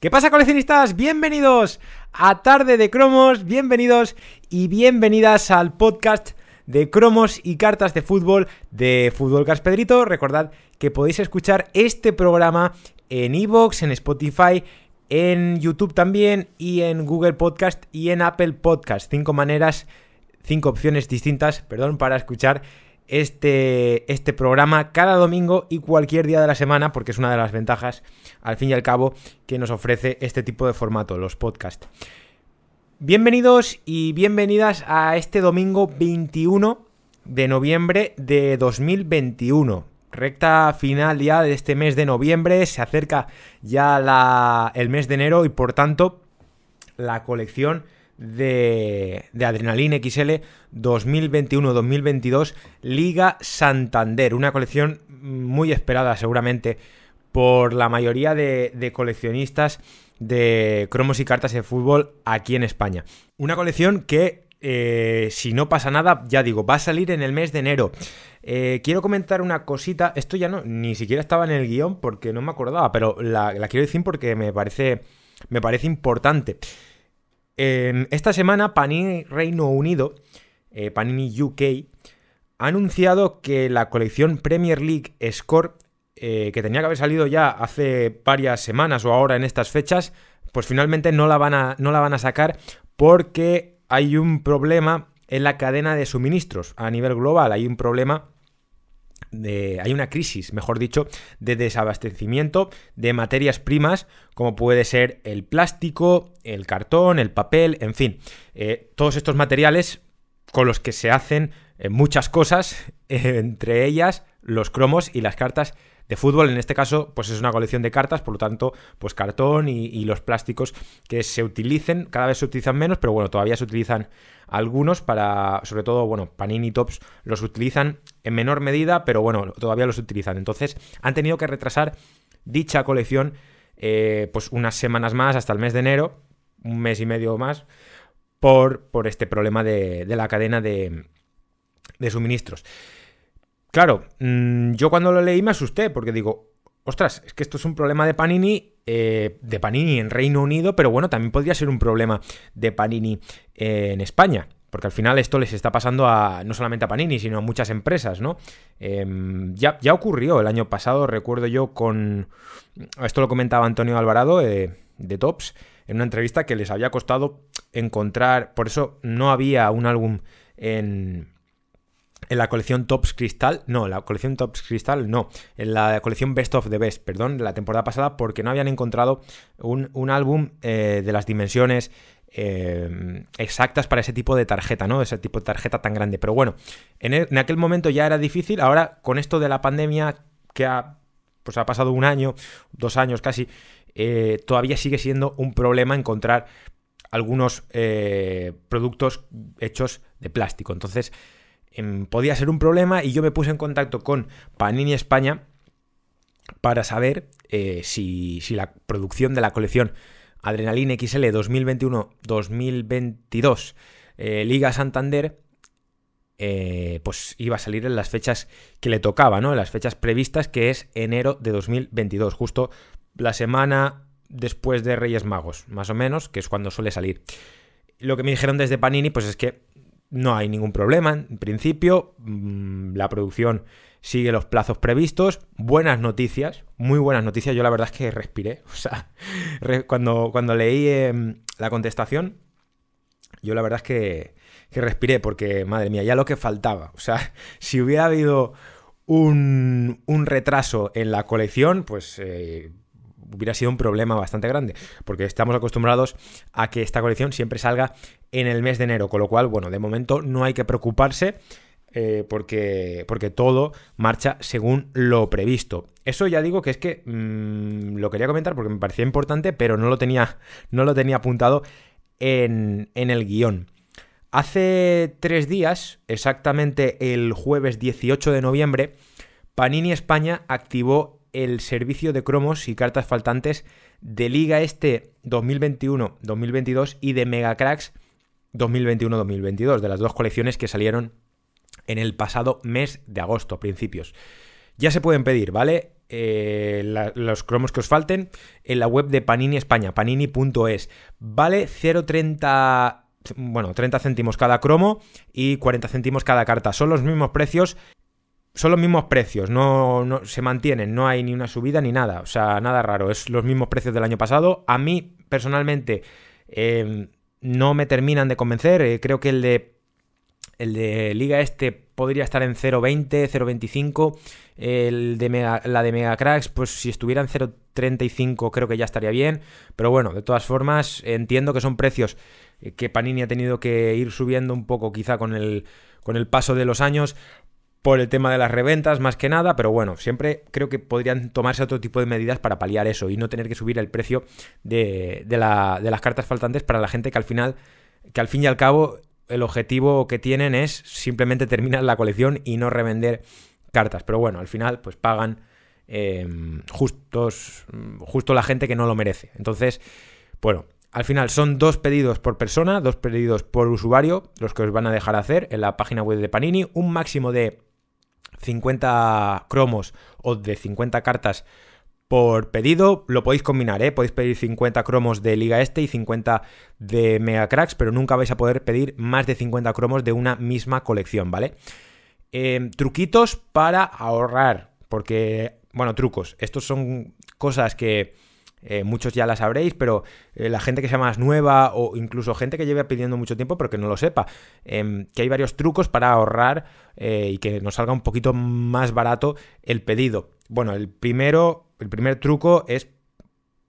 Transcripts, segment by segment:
¿Qué pasa coleccionistas? Bienvenidos a Tarde de Cromos, bienvenidos y bienvenidas al podcast de cromos y cartas de fútbol de Fútbol Pedrito. Recordad que podéis escuchar este programa en Evox, en Spotify, en YouTube también y en Google Podcast y en Apple Podcast. Cinco maneras, cinco opciones distintas, perdón, para escuchar este, este programa cada domingo y cualquier día de la semana, porque es una de las ventajas, al fin y al cabo, que nos ofrece este tipo de formato, los podcasts. Bienvenidos y bienvenidas a este domingo 21 de noviembre de 2021. Recta final ya de este mes de noviembre, se acerca ya la, el mes de enero y por tanto la colección de, de Adrenaline XL 2021-2022 Liga Santander, una colección muy esperada seguramente por la mayoría de, coleccionistas de cromos y cartas de fútbol aquí en España. Una colección que, eh, si no pasa nada, ya digo, va a salir en el mes de enero. Eh, quiero comentar una cosita, esto ya no, ni siquiera estaba en el guion porque no me acordaba, pero la, la quiero decir porque me parece, me parece importante esta semana Panini Reino Unido, eh, Panini UK, ha anunciado que la colección Premier League Score, eh, que tenía que haber salido ya hace varias semanas o ahora en estas fechas, pues finalmente no la van a, no la van a sacar porque hay un problema en la cadena de suministros a nivel global. Hay un problema hay una crisis, mejor dicho, de desabastecimiento de materias primas, como puede ser el plástico, el cartón, el papel, en fin, eh, todos estos materiales con los que se hacen eh, muchas cosas, entre ellas los cromos y las cartas de fútbol. En este caso, pues es una colección de cartas, por lo tanto, pues cartón y, los plásticos que se utilicen, cada vez se utilizan menos, pero bueno, todavía se utilizan algunos para, sobre todo, bueno, Panini Tops los utilizan en menor medida, pero bueno, todavía los utilizan. Entonces, han tenido que retrasar dicha colección, eh, pues unas semanas más, hasta el mes de enero, un mes y medio más, por, por este problema de, de la cadena de, de suministros. Claro, mm, yo cuando lo leí me asusté porque digo, ostras, es que esto es un problema de Panini, eh, de Panini en Reino Unido, pero bueno, también podría ser un problema de Panini eh, en España. Porque al final esto les está pasando a no solamente a Panini, sino a muchas empresas, ¿no? Em, ya, ya, ocurrió el año pasado, recuerdo yo con... Esto lo comentaba Antonio Alvarado eh, de Tops en una entrevista que les había costado encontrar... Por eso no había un álbum en, en la colección Tops Crystal, no, la colección Tops Crystal, no, en la colección Best of the Best, perdón, la temporada pasada, porque no habían encontrado un, álbum eh, de las dimensiones eh, exactas para ese tipo de tarjeta, ¿no? Ese tipo de tarjeta tan grande. Pero bueno, en, en, aquel momento ya era difícil, ahora con esto de la pandemia que ha, pues ha pasado un año, dos años casi, eh, todavía sigue siendo un problema encontrar algunos productos hechos de plástico. Entonces, podía ser un problema y yo me puse en contacto con Panini España para saber eh, si, la producción de la colección Adrenaline XL 2021-2022 eh, Liga Santander eh, pues iba a salir en las fechas que le tocaba, ¿no? En las fechas previstas, que es enero de 2022, justo la semana después de Reyes Magos, más o menos, que es cuando suele salir. Lo que me dijeron desde Panini, pues es que no hay ningún problema, en principio. Mm, la producción sigue los plazos previstos. Buenas noticias, muy buenas noticias. Yo la verdad es que respiré. O sea, cuando, cuando leí em, la contestación, yo la verdad es que, que, respiré porque, madre mía, ya lo que faltaba. O sea, si hubiera habido un, un retraso en la colección, pues... Eh, hubiera sido un problema bastante grande, porque estamos acostumbrados a que esta colección siempre salga en el mes de enero, con lo cual, bueno, de momento no hay que preocuparse. Eh, porque, porque todo marcha según lo previsto. Eso ya digo que es que mm, lo quería comentar porque me parecía importante, pero no lo tenía, no lo tenía apuntado en, en el guion. Hace tres días, exactamente el jueves 18 de noviembre, Panini España activó el servicio de cromos y cartas faltantes de Liga Este 2021-2022 y de Mega Cracks 2021-2022, de las dos colecciones que salieron en el pasado mes de agosto, principios. Ya se pueden pedir, ¿vale? eh, los cromos que os falten en la web de Panini España, panini.es. Vale 0,30 bueno, 30 céntimos cada cromo y 40 céntimos cada carta. Son los mismos precios. Son los mismos precios, no, no, se mantienen, no hay ni una subida ni nada, o sea, nada raro, es los mismos precios del año pasado. A mí, personalmente, em, no me terminan de convencer, eh, creo que el de, el de Liga Este podría estar en 0.20, 0.25, el de la de Mega Cracks, pues si estuviera en 0.35 creo que ya estaría bien, pero bueno, de todas formas entiendo que son precios eh, que Panini ha tenido que ir subiendo un poco quizá con el, con el paso de los años por el tema de las reventas más que nada, pero bueno, siempre creo que podrían tomarse otro tipo de medidas para paliar eso y no tener que subir el precio de, de, la, de las cartas faltantes para la gente que al final, que al fin y al cabo el objetivo que tienen es simplemente terminar la colección y no revender cartas, pero bueno, al final pues pagan em, justos, justo la gente que no lo merece. Entonces, bueno, al final son dos pedidos por persona, dos pedidos por usuario, los que os van a dejar hacer en la página web de Panini, un máximo de 50 cromos o de 50 cartas por pedido. Lo podéis combinar, ¿eh? Podéis pedir 50 cromos de Liga Este y 50 de Mega Cracks, pero nunca vais a poder pedir más de 50 cromos de una misma colección, ¿vale? Em, truquitos para ahorrar, porque, bueno, trucos. Estos son cosas que eh, muchos ya las sabréis, pero eh, la gente que sea más nueva o incluso gente que lleve pidiendo mucho tiempo pero que no lo sepa, em, que hay varios trucos para ahorrar eh, y que nos salga un poquito más barato el pedido. Bueno, el primero, el primer truco es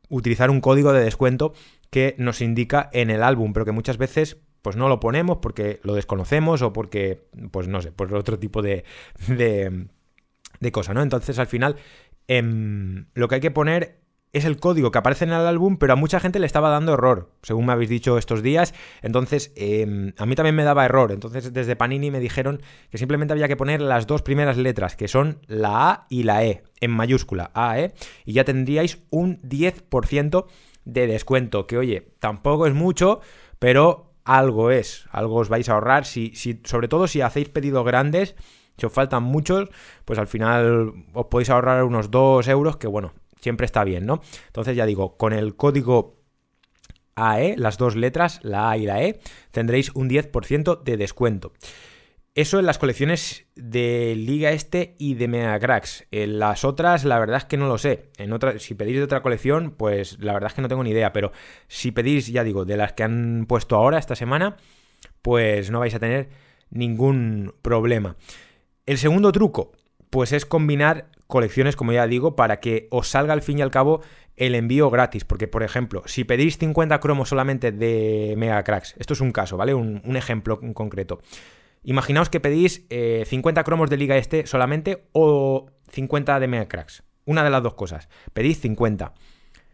utilizar un código de descuento que nos indica en el álbum, pero que muchas veces pues no lo ponemos porque lo desconocemos o porque, pues no sé, por otro tipo de, de, de cosa, ¿no? Entonces al final em, lo que hay que poner es el código que aparece en el álbum, pero a mucha gente le estaba dando error, según me habéis dicho estos días. Entonces, em, a mí también me daba error. Entonces, desde Panini me dijeron que simplemente había que poner las dos primeras letras, que son la A y la E, en mayúscula, A, E, y ya tendríais un 10% de descuento, que oye, tampoco es mucho, pero algo es, algo os vais a ahorrar, si, si, sobre todo si hacéis pedidos grandes, si os faltan muchos, pues al final os podéis ahorrar unos 2 euros, que bueno, siempre está bien, ¿no? Entonces ya digo, con el código AE, las dos letras, la A y la E, tendréis un 10% de descuento. Eso en las colecciones de Liga Este y de Mega Cracks. En las otras, la verdad es que no lo sé. En otra, si pedís de otra colección, pues la verdad es que no tengo ni idea. Pero si pedís, ya digo, de las que han puesto ahora, esta semana, pues no vais a tener ningún problema. El segundo truco, pues es combinar colecciones, como ya digo, para que os salga al fin y al cabo el envío gratis. Porque, por ejemplo, si pedís 50 cromos solamente de Mega Cracks, esto es un caso, ¿vale? Un, ejemplo en concreto. Imaginaos que pedís 50 eh, cromos de Liga Este solamente o 50 de Mega Cracks. Una de las dos cosas. Pedís 50.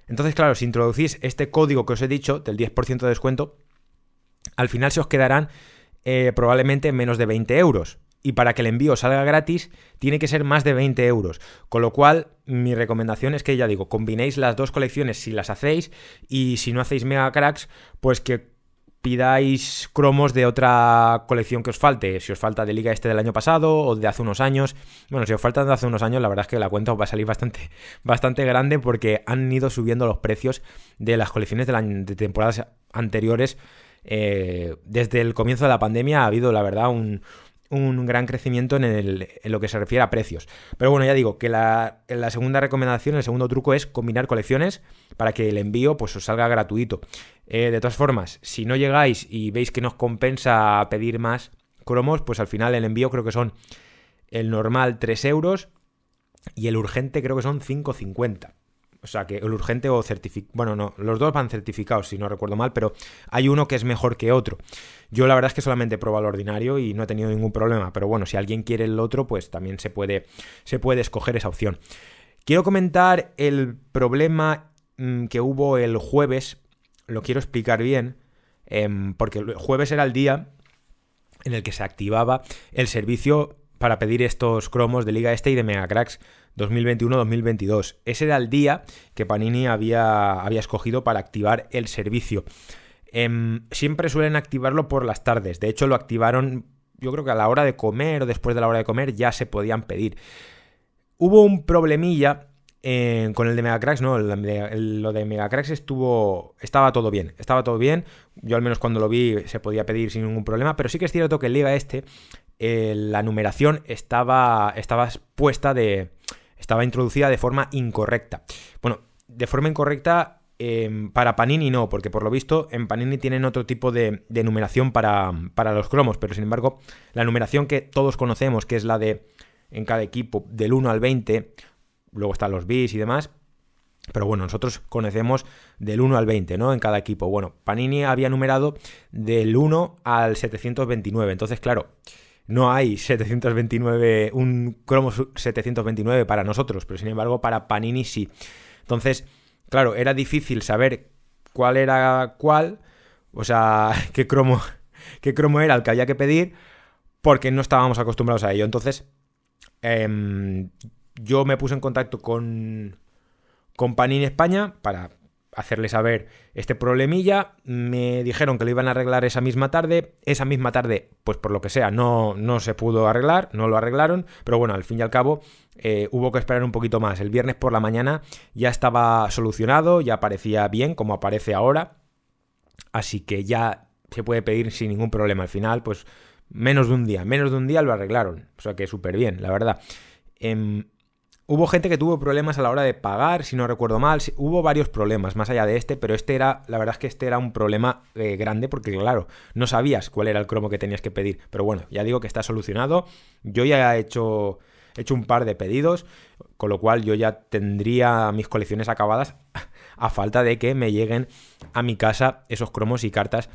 Entonces, claro, si introducís este código que os he dicho del 10% de descuento, al final se os quedarán eh, probablemente menos de 20 euros y para que el envío salga gratis tiene que ser más de 20 euros. Con lo cual, mi recomendación es que ya digo, combinéis las dos colecciones si las hacéis y si no hacéis mega cracks, pues que pidáis cromos de otra colección que os falte. Si os falta de Liga Este del año pasado o de hace unos años. Bueno, si os falta de hace unos años, la verdad es que la cuenta os va a salir bastante, bastante grande porque han ido subiendo los precios de las colecciones de, temporadas anteriores. Eh, desde el comienzo de la pandemia ha habido, la verdad, un, un gran crecimiento en, lo que se refiere a precios. Pero bueno, ya digo que la, segunda recomendación, el segundo truco es combinar colecciones para que el envío pues os salga gratuito. Eh, de todas formas, si no llegáis y veis que nos compensa pedir más cromos, pues al final el envío creo que son el normal 3 euros y el urgente creo que son 5,50. O sea, que el urgente o certificado. Bueno, no, los dos van certificados, si no recuerdo mal, pero hay uno que es mejor que otro. Yo la verdad es que solamente he probado el ordinario y no he tenido ningún problema. Pero bueno, si alguien quiere el otro, pues también se puede, se puede escoger esa opción. Quiero comentar el problema mm, que hubo el jueves. Lo quiero explicar bien. Em, porque el jueves era el día en el que se activaba el servicio para pedir estos cromos de Liga Este y de Mega Cracks 2021-2022. Ese era el día que Panini había, había escogido para activar el servicio. Em, siempre suelen activarlo por las tardes. De hecho, lo activaron, yo creo que a la hora de comer o después de la hora de comer ya se podían pedir. Hubo un problemilla con el de Megacracks, no, lo de Megacracks estuvo. Estaba todo bien. Estaba todo bien. Yo al menos cuando lo vi se podía pedir sin ningún problema. Pero sí que es cierto que el Liga este. La numeración estaba. Estaba puesta de. Estaba introducida de forma incorrecta. Bueno, de forma incorrecta. Em, para Panini no, porque por lo visto en Panini tienen otro tipo de, de numeración para, para los cromos, pero sin embargo la numeración que todos conocemos, que es la de en cada equipo del 1 al 20, luego están los bis y demás. Pero bueno, nosotros conocemos del 1 al 20, ¿no? En cada equipo. Bueno, Panini había numerado del 1 al 729. Entonces, claro, no hay 729, un cromo 729 para nosotros, pero sin embargo para Panini sí. Entonces, claro, era difícil saber cuál era cuál, o sea, qué cromo, qué cromo era el que había que pedir, porque no estábamos acostumbrados a ello. Entonces, eh, yo me puse en contacto con, con Panini España para hacerle saber este problemilla. Me dijeron que lo iban a arreglar esa misma tarde. Esa misma tarde, pues por lo que sea, no, no se pudo arreglar, no lo arreglaron. Pero bueno, al fin y al cabo, eh, hubo que esperar un poquito más. El viernes por la mañana ya estaba solucionado, ya parecía bien, como aparece ahora. Así que ya se puede pedir sin ningún problema. Al final, pues menos de un día, menos de un día lo arreglaron. O sea que súper bien, la verdad. Em, Hubo gente que tuvo problemas a la hora de pagar, si no recuerdo mal. Hubo varios problemas más allá de este, pero este era, la verdad es que este era un problema eh, grande porque, claro, no sabías cuál era el cromo que tenías que pedir. Pero bueno, ya digo que está solucionado. Yo ya he hecho, he hecho un par de pedidos, con lo cual yo ya tendría mis colecciones acabadas a falta de que me lleguen a mi casa esos cromos y cartas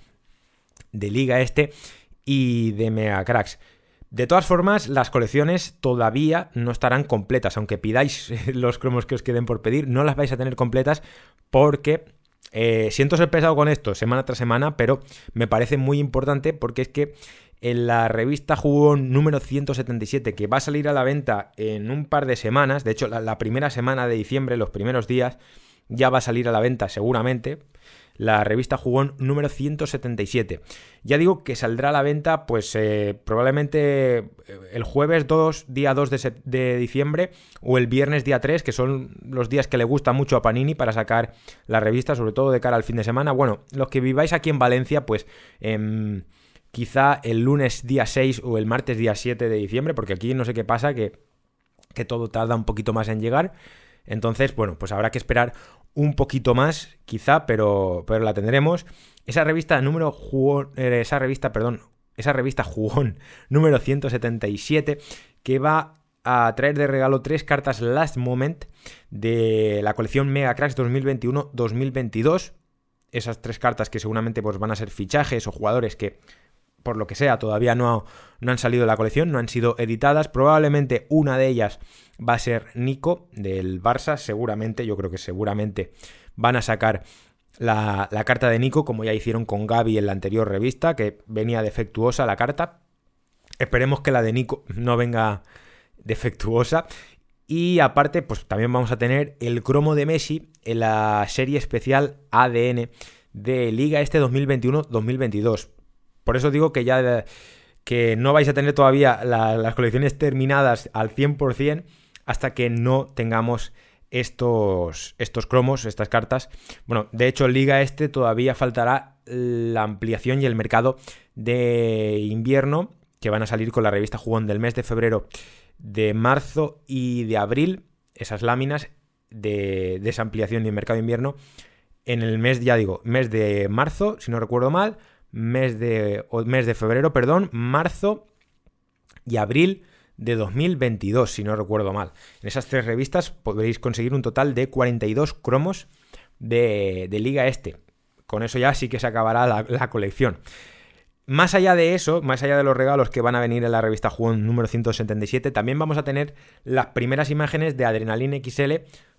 de Liga Este y de Mega Cracks. De todas formas, las colecciones todavía no estarán completas, aunque pidáis los cromos que os queden por pedir, no las vais a tener completas porque eh, siento ser pesado con esto semana tras semana, pero me parece muy importante porque es que en la revista Jugón número 177, que va a salir a la venta en un par de semanas, de hecho la primera semana de diciembre, los primeros días, ya va a salir a la venta seguramente, la revista Jugón número 177. Ya digo que saldrá a la venta pues eh, probablemente eh, el jueves 2, día 2 de, diciembre o el viernes día 3, que son los días que le gusta mucho a Panini para sacar la revista, sobre todo de cara al fin de semana. Bueno, los que viváis aquí en Valencia, pues... Em, quizá el lunes día 6 o el martes día 7 de diciembre, porque aquí no sé qué pasa, que, que todo tarda un poquito más en llegar. Entonces, bueno, pues habrá que esperar un poquito más, quizá, pero, pero la tendremos. Esa revista número eh, esa revista, perdón, esa revista jugón número 177 que va a traer de regalo tres cartas Last Moment de la colección Mega Cracks 2021-2022. Esas tres cartas que seguramente pues, van a ser fichajes o jugadores que por lo que sea, todavía no, no han salido de la colección, no han sido editadas. Probablemente una de ellas va a ser Nico del Barça, seguramente, yo creo que seguramente van a sacar la, carta de Nico, como ya hicieron con Gaby en la anterior revista, que venía defectuosa la carta. Esperemos que la de Nico no venga defectuosa. Y aparte, pues también vamos a tener el cromo de Messi en la serie especial ADN de Liga este 2021-2022. Por eso digo que ya que no vais a tener todavía las colecciones terminadas al 100% hasta que no tengamos estos, estos cromos, estas cartas. Bueno, de hecho, Liga este todavía faltará la ampliación y el mercado de invierno que van a salir con la revista Jugón del mes de febrero, de marzo y de abril. Esas láminas de, esa ampliación y el mercado de invierno en el mes, ya digo, mes de marzo, si no recuerdo mal, mes de, mes de febrero, perdón, marzo y abril de 2022, si no recuerdo mal. En esas tres revistas podréis conseguir un total de 42 cromos de, Liga Este. Con eso ya sí que se acabará la, colección. Más allá de eso, más allá de los regalos que van a venir en la revista Juan número 177, también vamos a tener las primeras imágenes de Adrenaline XL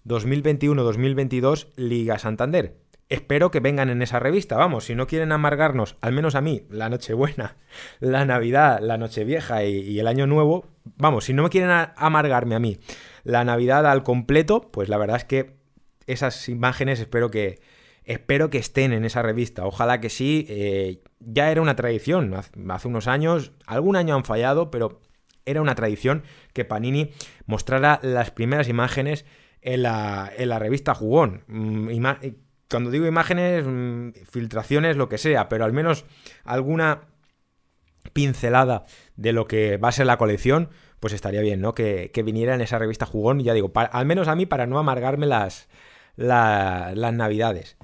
2021-2022 Liga Santander. Espero que vengan en esa revista, vamos, si no quieren amargarnos, al menos a mí, la Nochebuena, la Navidad, la Nochevieja y, y el Año Nuevo, vamos, si no me quieren amargarme a mí la Navidad al completo, pues la verdad es que esas imágenes espero que, espero que estén en esa revista. Ojalá que sí. Eh, ya era una tradición. Hace unos años, algún año han fallado, pero era una tradición que Panini mostrara las primeras imágenes en la, en la revista Jugón. Mm, cuando digo imágenes, mm, filtraciones, lo que sea, pero al menos alguna pincelada de lo que va a ser la colección, pues estaría bien, ¿no? Que, viniera en esa revista Jugón, ya digo, al menos a mí para no amargarme las, las navidades.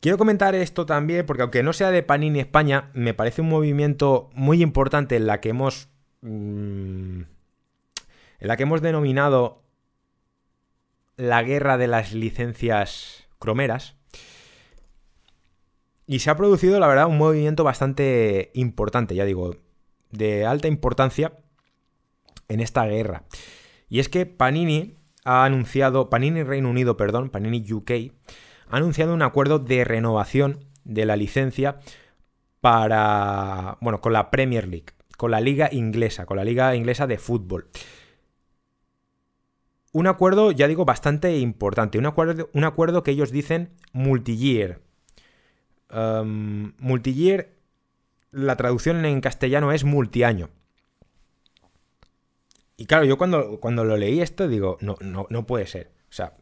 Quiero comentar esto también porque aunque no sea de Panini España, me parece un movimiento muy importante en la que hemos... Mm, en la que hemos denominado la guerra de las licencias cromeras. Y se ha producido, la verdad, un movimiento bastante importante, ya digo, de alta importancia en esta guerra. Y es que Panini ha anunciado, Panini Reino Unido, perdón, Panini UK, ha anunciado un acuerdo de renovación de la licencia para, bueno, con la Premier League, con la liga inglesa, con la liga inglesa de fútbol. Un acuerdo, ya digo, bastante importante, un acuerdo, un acuerdo que ellos dicen multi-year. Um, multi-year, la traducción en castellano es multiaño. Y claro, yo cuando, cuando lo leí esto digo, no, no, no puede ser. O sea,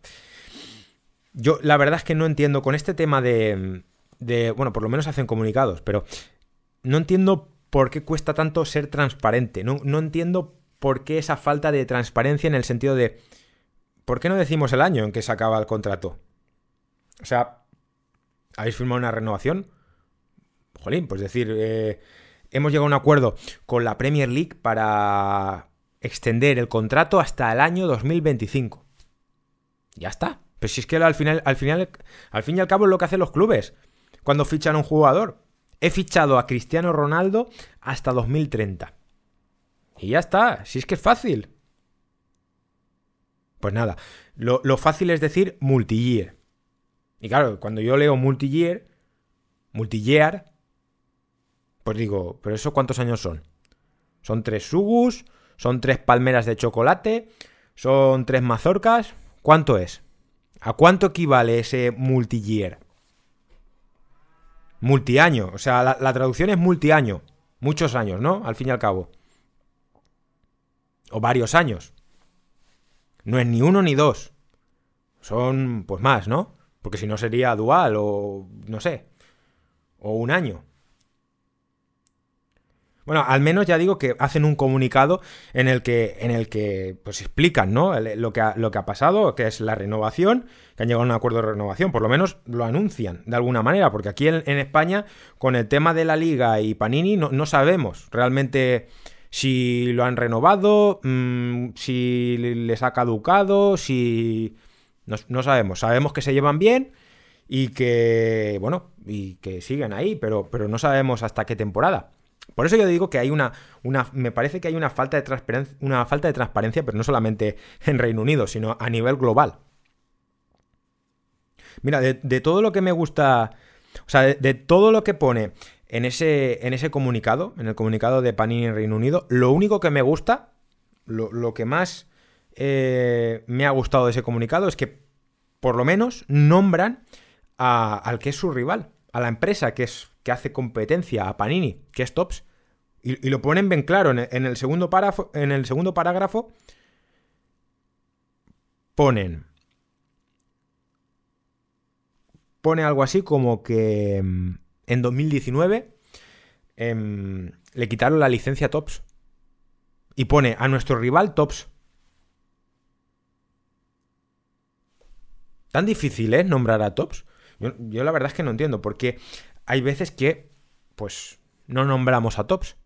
yo la verdad es que no entiendo con este tema de, de, bueno, por lo menos hacen comunicados, pero no entiendo por qué cuesta tanto ser transparente. No, no entiendo por qué esa falta de transparencia en el sentido de, ¿por qué no decimos el año en que se acaba el contrato? O sea, ¿habéis firmado una renovación? Jolín, pues decir, eh, hemos llegado a un acuerdo con la Premier League para extender el contrato hasta el año 2025. Ya está. Pero si es que al final, al final, al fin y al cabo es lo que hacen los clubes cuando fichan a un jugador. He fichado a Cristiano Ronaldo hasta 2030. Y ya está, si es que es fácil. Pues nada, lo, fácil es decir multi-year. Y claro, cuando yo leo multi-year, multi-year, pues digo, ¿pero eso cuántos años son? ¿Son tres sugus? ¿Son tres palmeras de chocolate? ¿Son tres mazorcas? ¿Cuánto es? ¿A cuánto equivale ese multi-year? Multiaño, o sea, la, traducción es multiaño. Muchos años, ¿no? Al fin y al cabo. O varios años. No es ni uno ni dos. Son, pues más, ¿no? Porque si no sería dual o, no sé, o un año. Bueno, al menos ya digo que hacen un comunicado en el que, en el que pues explican, ¿no? Lo que, ha, lo que ha pasado, que es la renovación, que han llegado a un acuerdo de renovación, por lo menos lo anuncian de alguna manera, porque aquí en, España, con el tema de la liga y Panini, no, sabemos realmente si lo han renovado, mm, si les ha caducado, si... No, sabemos, sabemos que se llevan bien y que, bueno, y que siguen ahí, pero, pero no sabemos hasta qué temporada. Por eso yo digo que hay una, una me parece que hay una falta, de transparencia, una falta de transparencia, pero no solamente en Reino Unido, sino a nivel global. Mira, de, todo lo que me gusta, o sea, de, todo lo que pone en ese, en ese comunicado, en el comunicado de Panini en Reino Unido, lo único que me gusta, lo, que más eh, me ha gustado ese comunicado es que por lo menos nombran al que es su rival, a la empresa que es que hace competencia a Panini, que es Tops, y, lo ponen bien claro en el, segundo en el segundo parágrafo, ponen pone algo así como que mm, en 2019 em, le quitaron la licencia Tops. Y pone a nuestro rival Tops. Tan difícil es nombrar a Tops. Yo, yo, la verdad es que no entiendo, porque hay veces que, pues, no nombramos a tops.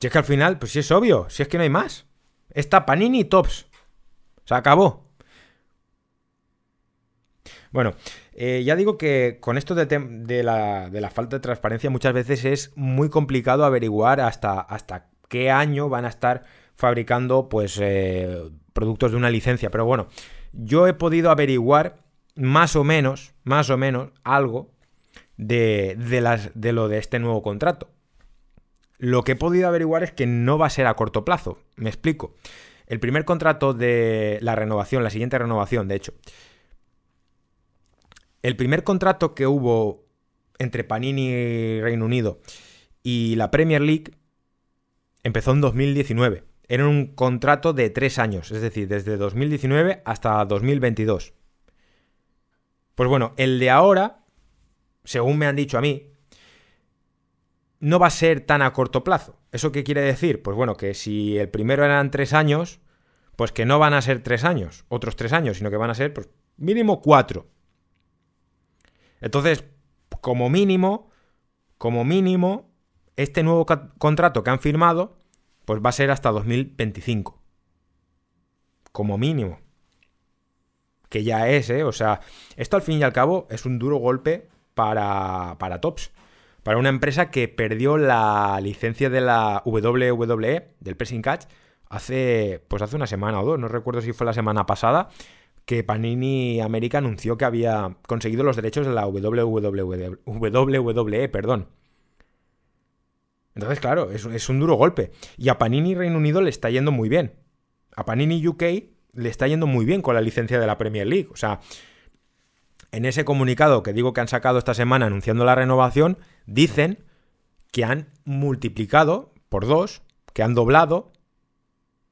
Si es que al final, pues sí es obvio, si es que no hay más. Está Panini Tops. Se acabó. Bueno, eh, ya digo que con esto de, la, falta de transparencia muchas veces es muy complicado averiguar hasta, hasta qué año van a estar fabricando pues eh, productos de una licencia. Pero bueno, yo he podido averiguar más o menos, más o menos, algo de, las, de lo de este nuevo contrato. Lo que he podido averiguar es que no va a ser a corto plazo. Me explico. El primer contrato de la renovación, la siguiente renovación, de hecho. El primer contrato que hubo entre Panini Reino Unido y la Premier League empezó en 2019. En un contrato de tres años, es decir, desde 2019 hasta 2022. Pues bueno, el de ahora, según me han dicho a mí, no va a ser tan a corto plazo. ¿Eso qué quiere decir? Pues bueno, que si el primero eran tres años, pues que no van a ser tres años, otros tres años, sino que van a ser pues, mínimo cuatro. Entonces, como mínimo, como mínimo, este nuevo contrato que han firmado, pues va a ser hasta 2025. Como mínimo. Que ya es, ¿eh? O sea, esto al fin y al cabo es un duro golpe para, para Tops. Para una empresa que perdió la licencia de la WWE, del Pressing Catch, hace, pues hace una semana o dos, no recuerdo si fue la semana pasada, que Panini América anunció que había conseguido los derechos de la WWE, perdón. Entonces, claro, es, un duro golpe. Y a Panini Reino Unido le está yendo muy bien. A Panini UK le está yendo muy bien con la licencia de la Premier League. O sea, en ese comunicado que digo que han sacado esta semana anunciando la renovación, dicen que han multiplicado por dos, que han doblado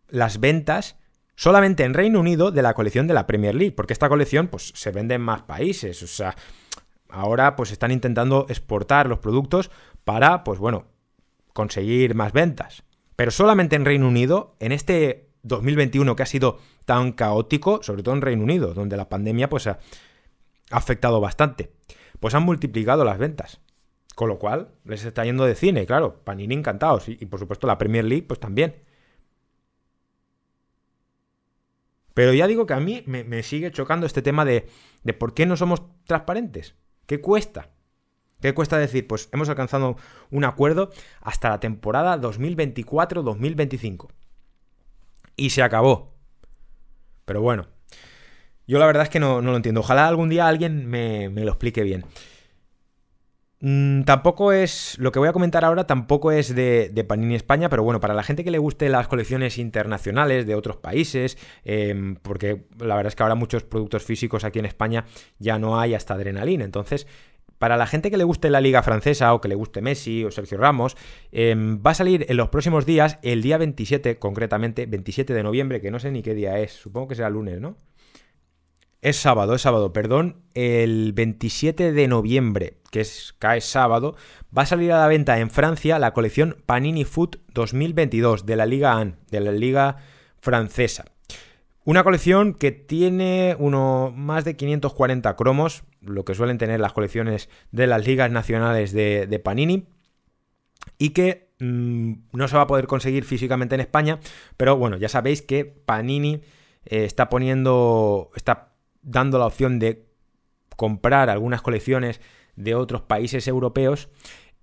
las ventas solamente en Reino Unido de la colección de la Premier League, porque esta colección pues se vende en más países, o sea, ahora pues están intentando exportar los productos para pues bueno, conseguir más ventas. Pero solamente en Reino Unido, en este 2021 que ha sido tan caótico, sobre todo en Reino Unido, donde la pandemia pues ha afectado bastante, pues han multiplicado las ventas. Con lo cual, les está yendo de cine, claro, Panini encantados. y por supuesto la Premier League, pues también. Pero ya digo que a mí me, sigue chocando este tema de, de por qué no somos transparentes. ¿Qué cuesta? ¿Qué cuesta decir? Pues hemos alcanzado un acuerdo hasta la temporada 2024-2025. Y se acabó. Pero bueno, yo la verdad es que no, lo entiendo. Ojalá algún día alguien me, me lo explique bien. Mm, tampoco es. Lo que voy a comentar ahora tampoco es de, Panini España, pero bueno, para la gente que le guste las colecciones internacionales de otros países, em, porque la verdad es que ahora muchos productos físicos aquí en España ya no hay hasta adrenalina. Entonces, para la gente que le guste la liga francesa o que le guste Messi o Sergio Ramos, em, va a salir en los próximos días, el día 27, concretamente, 27 de noviembre, que no sé ni qué día es, supongo que será lunes, ¿no? Es sábado, es sábado, perdón. El 27 de noviembre, que es, cae sábado, va a salir a la venta en Francia la colección Panini Foot 2022 de la Liga AN, de la Liga Francesa. Una colección que tiene uno, más de 540 cromos, lo que suelen tener las colecciones de las ligas nacionales de, Panini, y que mm, no se va a poder conseguir físicamente en España, pero bueno, ya sabéis que Panini eh, está poniendo, está dando la opción de comprar algunas colecciones de otros países europeos,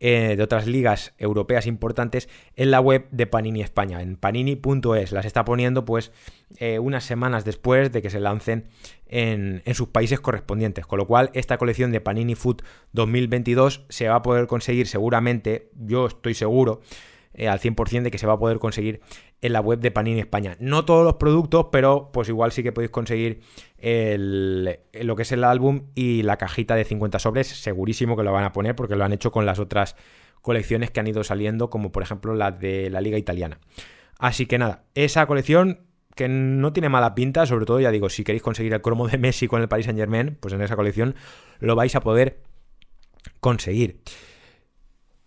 eh, de otras ligas europeas importantes, en la web de Panini España, en panini.es. Las está poniendo pues eh, unas semanas después de que se lancen en, en, sus países correspondientes. Con lo cual, esta colección de Panini Food 2022 se va a poder conseguir seguramente, yo estoy seguro, eh, al 100% de que se va a poder conseguir en la web de Panini España. No todos los productos, pero pues igual sí que podéis conseguir lo que es el álbum y la cajita de 50 sobres. Segurísimo que lo van a poner porque lo han hecho con las otras colecciones que han ido saliendo, como por ejemplo la de la Liga Italiana. Así que nada, esa colección que no tiene mala pinta, sobre todo ya digo, si queréis conseguir el cromo de Messi con el Paris Saint Germain, pues en esa colección lo vais a poder conseguir.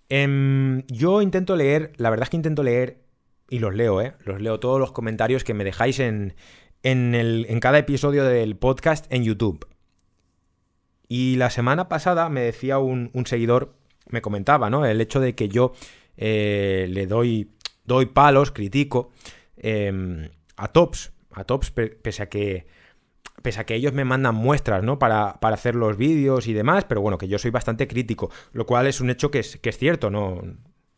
Em, yo intento leer, la verdad es que intento leer, y los leo, ¿eh? Los leo todos los comentarios que me dejáis en, en, el, en cada episodio del podcast en YouTube. Y la semana pasada me decía un, seguidor, me comentaba, ¿no? El hecho de que yo eh, le doy, doy palos, critico em, a Tops, a Tops, pese a que pese a que ellos me mandan muestras, ¿no? Para, hacer los vídeos y demás, pero bueno, que yo soy bastante crítico, lo cual es un hecho que es, que es cierto, ¿no?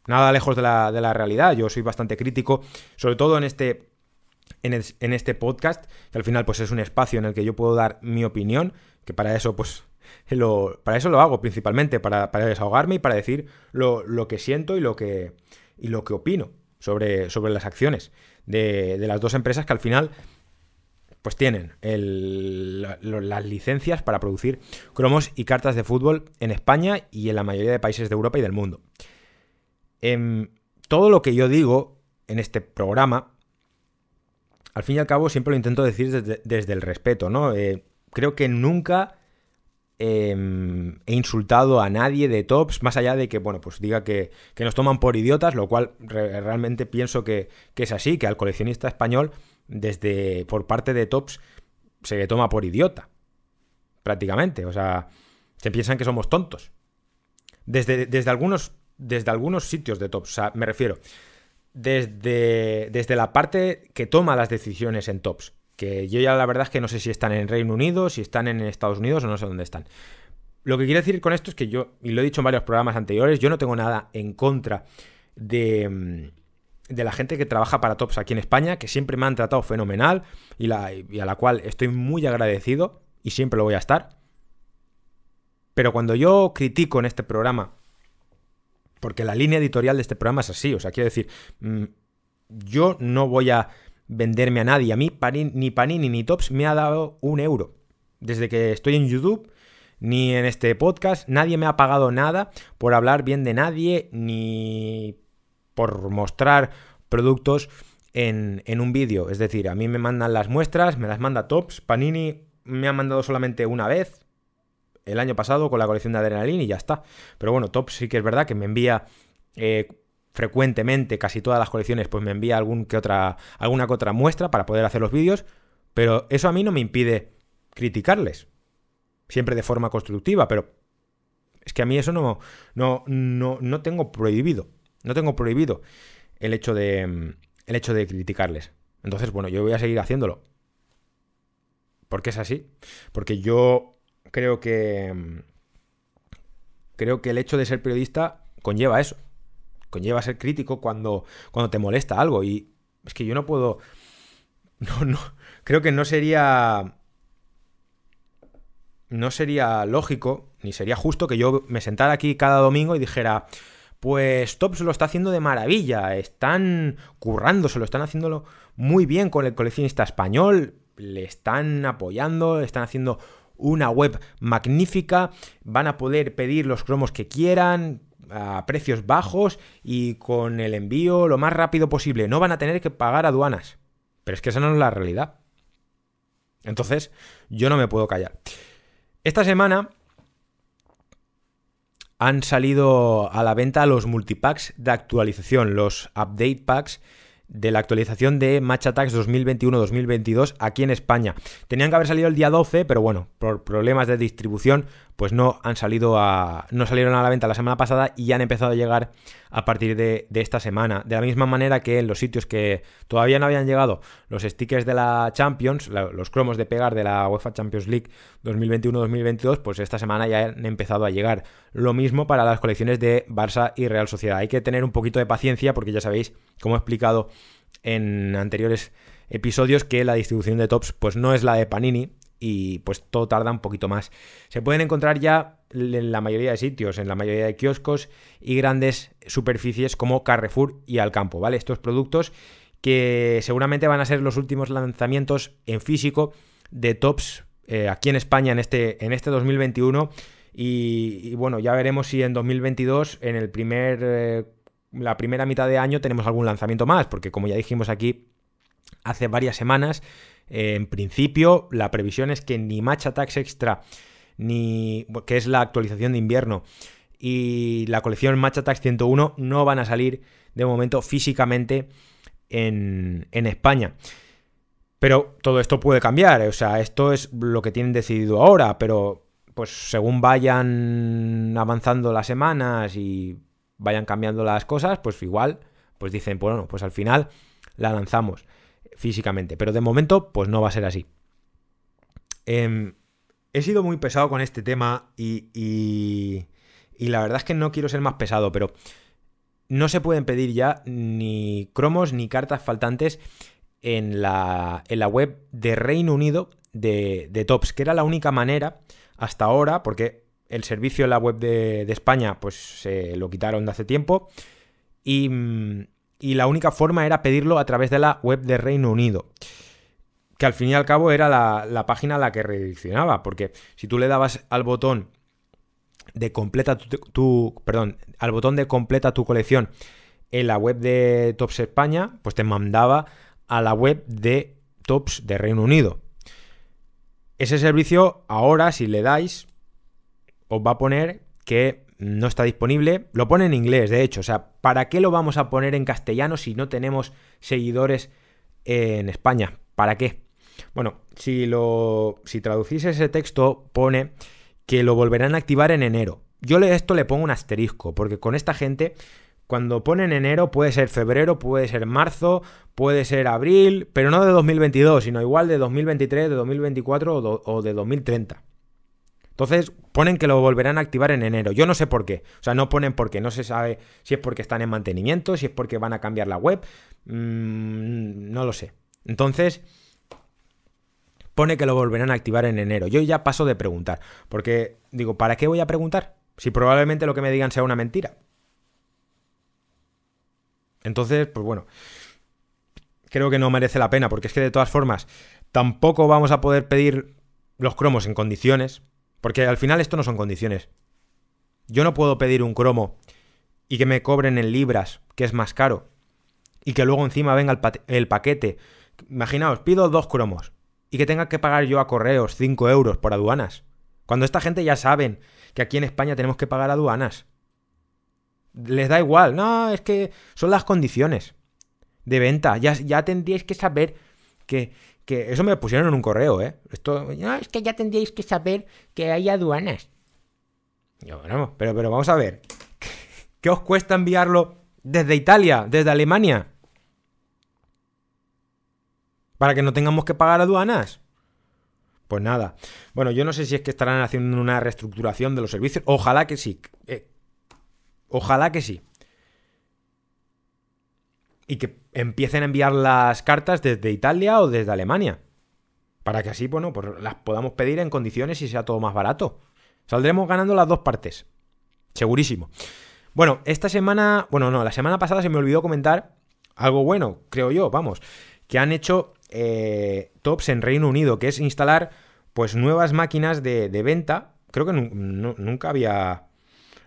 Nada lejos de la, de la, realidad, yo soy bastante crítico, sobre todo en este, en, este podcast, que al final pues es un espacio en el que yo puedo dar mi opinión, que para eso pues lo, para eso lo hago principalmente, para, desahogarme y para decir lo, que siento y lo que, y lo que opino sobre, sobre las acciones de, de las dos empresas que al final pues tienen las licencias para producir cromos y cartas de fútbol en España y en la mayoría de países de Europa y del mundo. Em, todo lo que yo digo en este programa al fin y al cabo siempre lo intento decir desde, el respeto, ¿no? Eh, creo que nunca em, he insultado a nadie de tops, más allá de que, bueno, pues diga que, nos toman por idiotas, lo cual realmente pienso que, que, es así, que al coleccionista español, desde por parte de tops, se le toma por idiota, prácticamente, o sea, se piensan que somos tontos. Desde, desde, algunos, desde algunos sitios de tops, o sea, me refiero, desde, desde la parte que toma las decisiones en tops. Que yo ya la verdad es que no sé si están en Reino Unido, si están en Estados Unidos o no sé dónde están. Lo que quiero decir con esto es que yo, y lo he dicho en varios programas anteriores, yo no tengo nada en contra de, mm, de la gente que trabaja para Tops aquí en España, que siempre me han tratado fenomenal y, la, a la cual estoy muy agradecido y siempre lo voy a estar. Pero cuando yo critico en este programa porque la línea editorial de este programa es así. O sea, quiero decir, mm, yo no voy a venderme a nadie. A mí ni Panini ni Tops me ha dado un euro. Desde que estoy en YouTube, ni en este podcast, nadie me ha pagado nada por hablar bien de nadie, ni por mostrar productos en, en un vídeo. Es decir, a mí me mandan las muestras, me las manda Tops. Panini me ha mandado solamente una vez, el año pasado con la colección de Adrenaline y ya está. Pero bueno, Top sí que es verdad que me envía eh, frecuentemente, casi todas las colecciones, pues me envía algún que otra, alguna que otra muestra para poder hacer los vídeos. Pero eso a mí no me impide criticarles. Siempre de forma constructiva, pero es que a mí eso no, no, no, no tengo prohibido. No tengo prohibido el hecho de, el hecho de criticarles. Entonces, bueno, yo voy a seguir haciéndolo. Porque es así. Porque yo creo que. Creo que el hecho de ser periodista conlleva eso. Conlleva ser crítico cuando, cuando te molesta algo. Y es que yo no puedo. No, no. Creo que no sería. No sería lógico, ni sería justo que yo me sentara aquí cada domingo y dijera. Pues Top se lo está haciendo de maravilla. Están currando, se lo están haciéndolo muy bien con el coleccionista español. Le están apoyando, le están haciendo una web magnífica, van a poder pedir los cromos que quieran a precios bajos y con el envío lo más rápido posible. No van a tener que pagar aduanas. Pero es que esa no es la realidad. Entonces, yo no me puedo callar. Esta semana han salido a la venta los multipacks de actualización, los update packs de la actualización de Match Attacks 2021-2022 aquí en España. Tenían que haber salido el día 12, pero bueno, por problemas de distribución, pues no han salido a. no salieron a la venta la semana pasada y ya han empezado a llegar a partir de, esta semana. De la misma manera que en los sitios que todavía no habían llegado los stickers de la Champions, los cromos de pegar de la UEFA Champions League 2021-2022, pues esta semana ya han empezado a llegar. Lo mismo para las colecciones de Barça y Real Sociedad. Hay que tener un poquito de paciencia porque ya sabéis, como he explicado en anteriores episodios, que la distribución de tops pues no es la de Panini, y pues todo tarda un poquito más. Se pueden encontrar ya en la mayoría de sitios, en la mayoría de kioscos y grandes superficies como Carrefour y Alcampo, ¿vale? Estos productos que seguramente van a ser los últimos lanzamientos en físico de tops eh, aquí en España en este, en este 2021 y, bueno, ya veremos si en 2022 en el primer... Eh, la primera mitad de año tenemos algún lanzamiento más, porque como ya dijimos aquí hace varias semanas, en principio, la previsión es que ni Match Attacks Extra, ni que es la actualización de invierno, y la colección Match Attacks 101 no van a salir de momento físicamente en, en España. Pero todo esto puede cambiar, o sea, esto es lo que tienen decidido ahora, pero pues según vayan avanzando las semanas y vayan cambiando las cosas, pues igual, pues dicen, bueno, pues al final la lanzamos físicamente. Pero de momento, pues no va a ser así. Em, he sido muy pesado con este tema y, y, la verdad es que no quiero ser más pesado, pero no se pueden pedir ya ni cromos ni cartas faltantes en la, en la web de Reino Unido de, de, Tops, que era la única manera hasta ahora, porque el servicio en la web de, de España pues se lo quitaron de hace tiempo y, mm, y la única forma era pedirlo a través de la web de Reino Unido. Que al fin y al cabo era la, página a la que redireccionaba, porque si tú le dabas al botón de completa tu, perdón, al botón de completa tu colección en la web de Tops España, pues te mandaba a la web de Tops de Reino Unido. Ese servicio ahora, si le dais, os va a poner que no está disponible. Lo pone en inglés, de hecho. O sea, ¿para qué lo vamos a poner en castellano si no tenemos seguidores en España? ¿Para qué? Bueno, si lo. Si traducís ese texto, pone que lo volverán a activar en enero. Yo le, esto le pongo un asterisco, porque con esta gente, cuando ponen enero, puede ser febrero, puede ser marzo, puede ser abril, pero no de 2022, sino igual de 2023, de 2024 o, o de 2030. Entonces ponen que lo volverán a activar en enero. Yo no sé por qué. O sea, no ponen por qué. No se sabe si es porque están en mantenimiento, si es porque van a cambiar la web. Mm, no lo sé. Entonces, pone que lo volverán a activar en enero. Yo ya paso de preguntar. Porque digo, ¿para qué voy a preguntar? Si probablemente lo que me digan sea una mentira. Entonces, pues bueno. Creo que no merece la pena. Porque es que de todas formas, tampoco vamos a poder pedir los cromos en condiciones. Porque al final esto no son condiciones. Yo no puedo pedir un cromo y que me cobren en libras, que es más caro, y que luego encima venga el, paquete. Imaginaos, pido dos cromos y que tenga que pagar yo a correos 5 euros por aduanas. Cuando esta gente ya saben que aquí en España tenemos que pagar aduanas. Les da igual, no, es que son las condiciones de venta. Ya, ya tendríais que saber que, que eso me pusieron en un correo, ¿eh? Esto, no, es que ya tendríais que saber que hay aduanas. Yo, bueno, pero, pero vamos a ver. ¿Qué os cuesta enviarlo desde Italia, desde Alemania? Para que no tengamos que pagar aduanas. Pues nada. Bueno, yo no sé si es que estarán haciendo una reestructuración de los servicios. Ojalá que sí. Ojalá que sí y que empiecen a enviar las cartas desde Italia o desde Alemania. Para que así, bueno, pues las podamos pedir en condiciones y sea todo más barato. Saldremos ganando las dos partes. Segurísimo. Bueno, esta semana, bueno, no, la semana pasada se me olvidó comentar algo bueno, creo yo, vamos, que han hecho eh, Tops en Reino Unido, que es instalar pues nuevas máquinas de, venta. Creo que nunca había,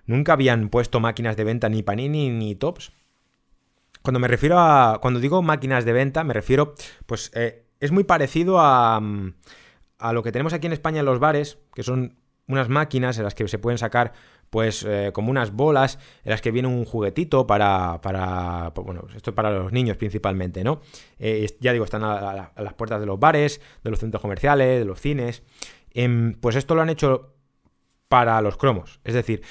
nunca habían puesto máquinas de venta ni Panini ni Tops. Cuando me refiero a. Cuando digo máquinas de venta, me refiero. Pues eh, es muy parecido a. Mm, a lo que tenemos aquí en España en los bares, que son unas máquinas en las que se pueden sacar pues eh, como unas bolas en las que viene un juguetito para, para pues, bueno, esto es para los niños principalmente, ¿no? Eh, ya digo, están a, las puertas de los bares, de los centros comerciales, de los cines. Em, pues esto lo han hecho para los cromos, es decir,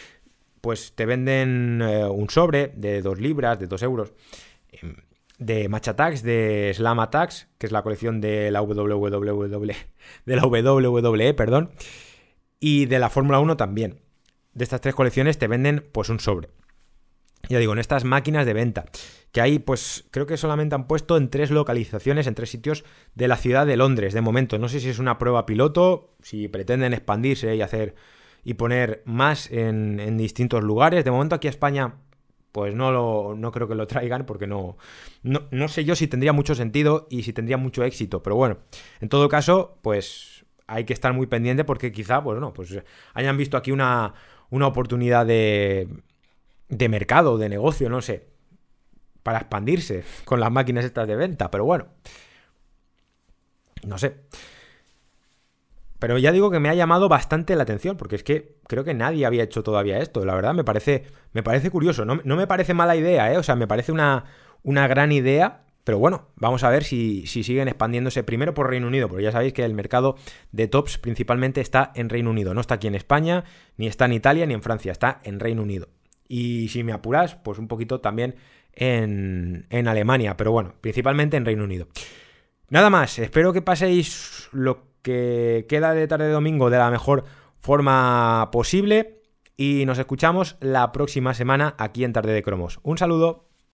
pues te venden eh, un sobre de 2 libras, de 2 euros, em, de Match Attacks, de Slam Attacks, que es la colección de la WWE, de la WWE, perdón, y de la Fórmula 1 también. De estas tres colecciones te venden pues un sobre. Ya digo, en estas máquinas de venta, que hay pues creo que solamente han puesto en tres localizaciones, en tres sitios de la ciudad de Londres de momento. No sé si es una prueba piloto, si pretenden expandirse y hacer y poner más en, distintos lugares. De momento aquí a España pues no, lo, no creo que lo traigan porque no, no, sé yo si tendría mucho sentido y si tendría mucho éxito. Pero bueno, en todo caso, pues hay que estar muy pendiente porque quizá, pues no, pues hayan visto aquí una, una oportunidad de, de mercado, de negocio, no sé, para expandirse con las máquinas estas de venta. Pero bueno, no sé. Pero ya digo que me ha llamado bastante la atención, porque es que creo que nadie había hecho todavía esto. La verdad me parece, me parece curioso. No, me parece mala idea, ¿eh? O sea, me parece una, una gran idea. Pero bueno, vamos a ver si, si, siguen expandiéndose primero por Reino Unido, porque ya sabéis que el mercado de tops principalmente está en Reino Unido. No está aquí en España, ni está en Italia, ni en Francia, está en Reino Unido. Y si me apuras, pues un poquito también en, en Alemania, pero bueno, principalmente en Reino Unido. Nada más, espero que paséis lo que queda de tarde de domingo de la mejor forma posible y nos escuchamos la próxima semana aquí en Tarde de Cromos. Un saludo.